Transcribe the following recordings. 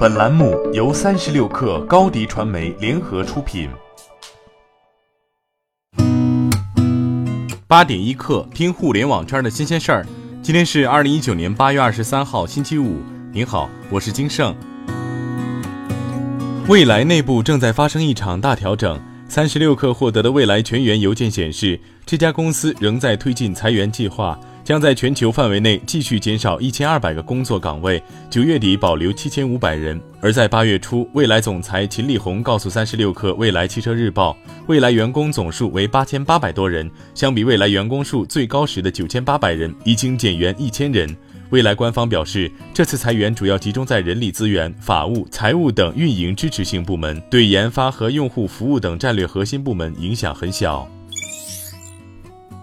本栏目由三十六氪高低传媒联合出品。八点一刻，听互联网圈的新鲜事儿。今天是二零一九年八月二十三号，星期五。您好，我是金盛。未来内部正在发生一场大调整。三十六氪获得的未来全员邮件显示，这家公司仍在推进裁员计划。将在全球范围内继续减少一千二百个工作岗位，九月底保留七千五百人。而在八月初，未来总裁秦力红告诉三十六氪未来汽车日报，未来员工总数为八千八百多人，相比未来员工数最高时的九千八百人，已经减员一千人。未来官方表示，这次裁员主要集中在人力资源、法务、财务等运营支持性部门，对研发和用户服务等战略核心部门影响很小。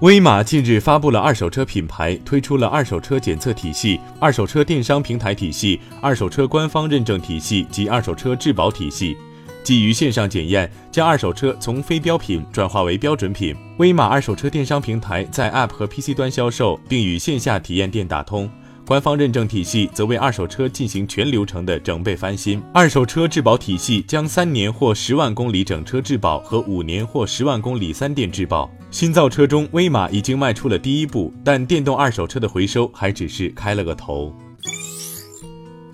威马近日发布了二手车品牌推出了二手车检测体系、二手车电商平台体系、二手车官方认证体系及二手车质保体系，基于线上检验，将二手车从非标品转化为标准品。威马二手车电商平台在 App 和 PC 端销售，并与线下体验店打通。官方认证体系则为二手车进行全流程的整备翻新。二手车质保体系将三年或十万公里整车质保和五年或十万公里三电质保。新造车中，威马已经迈出了第一步，但电动二手车的回收还只是开了个头。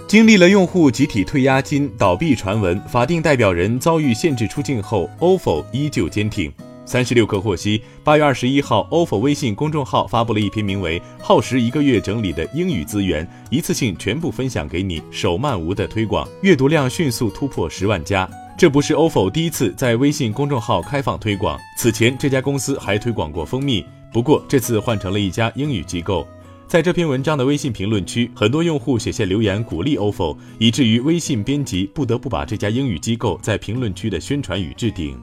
经历了用户集体退押金、倒闭传闻，法定代表人遭遇限制出境后，ofo 依旧坚挺。三十六氪获悉，八月二十一号，ofo 微信公众号发布了一篇名为《耗时一个月整理的英语资源，一次性全部分享给你，手慢无》的推广，阅读量迅速突破十万加。这不是 ofo 第一次在微信公众号开放推广，此前这家公司还推广过蜂蜜，不过这次换成了一家英语机构。在这篇文章的微信评论区，很多用户写下留言鼓励 ofo，以至于微信编辑不得不把这家英语机构在评论区的宣传语置顶。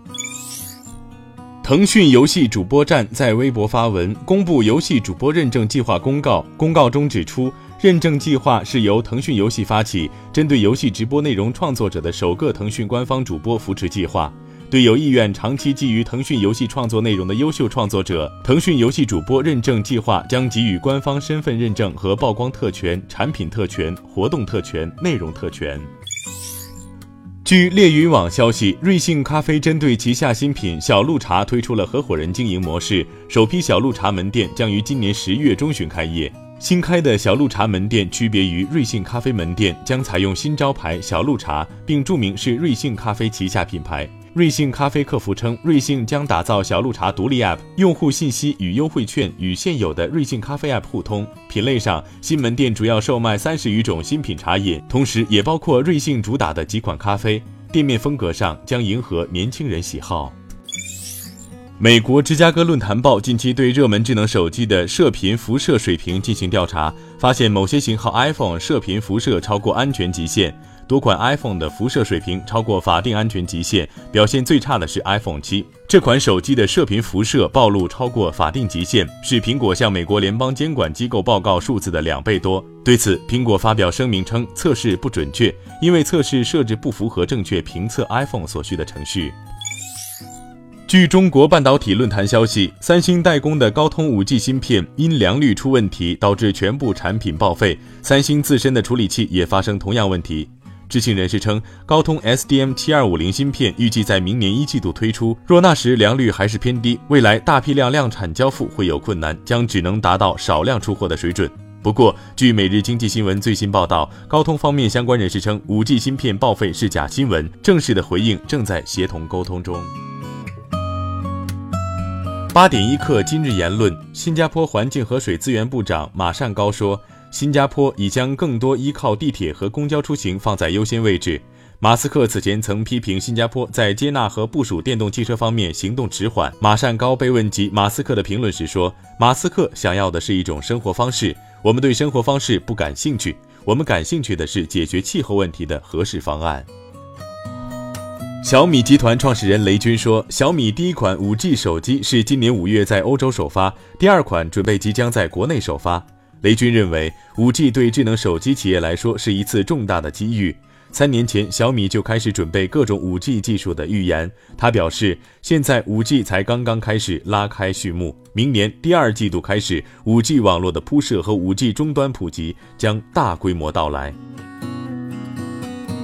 腾讯游戏主播站在微博发文公布游戏主播认证计划公告。公告中指出，认证计划是由腾讯游戏发起，针对游戏直播内容创作者的首个腾讯官方主播扶持计划。对有意愿长期基于腾讯游戏创作内容的优秀创作者，腾讯游戏主播认证计划将给予官方身份认证和曝光特权、产品特权、活动特权、内容特权。据猎云网消息，瑞幸咖啡针对旗下新品小鹿茶推出了合伙人经营模式，首批小鹿茶门店将于今年十月中旬开业。新开的小鹿茶门店区别于瑞幸咖啡门店，将采用新招牌小鹿茶，并注明是瑞幸咖啡旗下品牌。瑞幸咖啡客服称，瑞幸将打造小鹿茶独立 App，用户信息与优惠券与现有的瑞幸咖啡 App 互通。品类上，新门店主要售卖三十余种新品茶饮，同时也包括瑞幸主打的几款咖啡。店面风格上将迎合年轻人喜好。美国芝加哥论坛报近期对热门智能手机的射频辐射水平进行调查，发现某些型号 iPhone 射频辐射超过安全极限。多款 iPhone 的辐射水平超过法定安全极限，表现最差的是 iPhone 七。这款手机的射频辐射暴露超过法定极限，是苹果向美国联邦监管机构报告数字的两倍多。对此，苹果发表声明称，测试不准确，因为测试设置不符合正确评测 iPhone 所需的程序。据中国半导体论坛消息，三星代工的高通 5G 芯片因良率出问题，导致全部产品报废。三星自身的处理器也发生同样问题。知情人士称，高通 SDM7250 芯片预计在明年一季度推出，若那时良率还是偏低，未来大批量量产交付会有困难，将只能达到少量出货的水准。不过，据每日经济新闻最新报道，高通方面相关人士称，5G 芯片报废是假新闻，正式的回应正在协同沟通中。八点一刻，今日言论：新加坡环境和水资源部长马善高说。新加坡已将更多依靠地铁和公交出行放在优先位置。马斯克此前曾批评新加坡在接纳和部署电动汽车方面行动迟缓。马善高被问及马斯克的评论时说：“马斯克想要的是一种生活方式，我们对生活方式不感兴趣，我们感兴趣的是解决气候问题的合适方案。”小米集团创始人雷军说：“小米第一款 5G 手机是今年五月在欧洲首发，第二款准备即将在国内首发。”雷军认为，5G 对智能手机企业来说是一次重大的机遇。三年前，小米就开始准备各种 5G 技术的预言。他表示，现在 5G 才刚刚开始拉开序幕，明年第二季度开始，5G 网络的铺设和 5G 终端普及将大规模到来。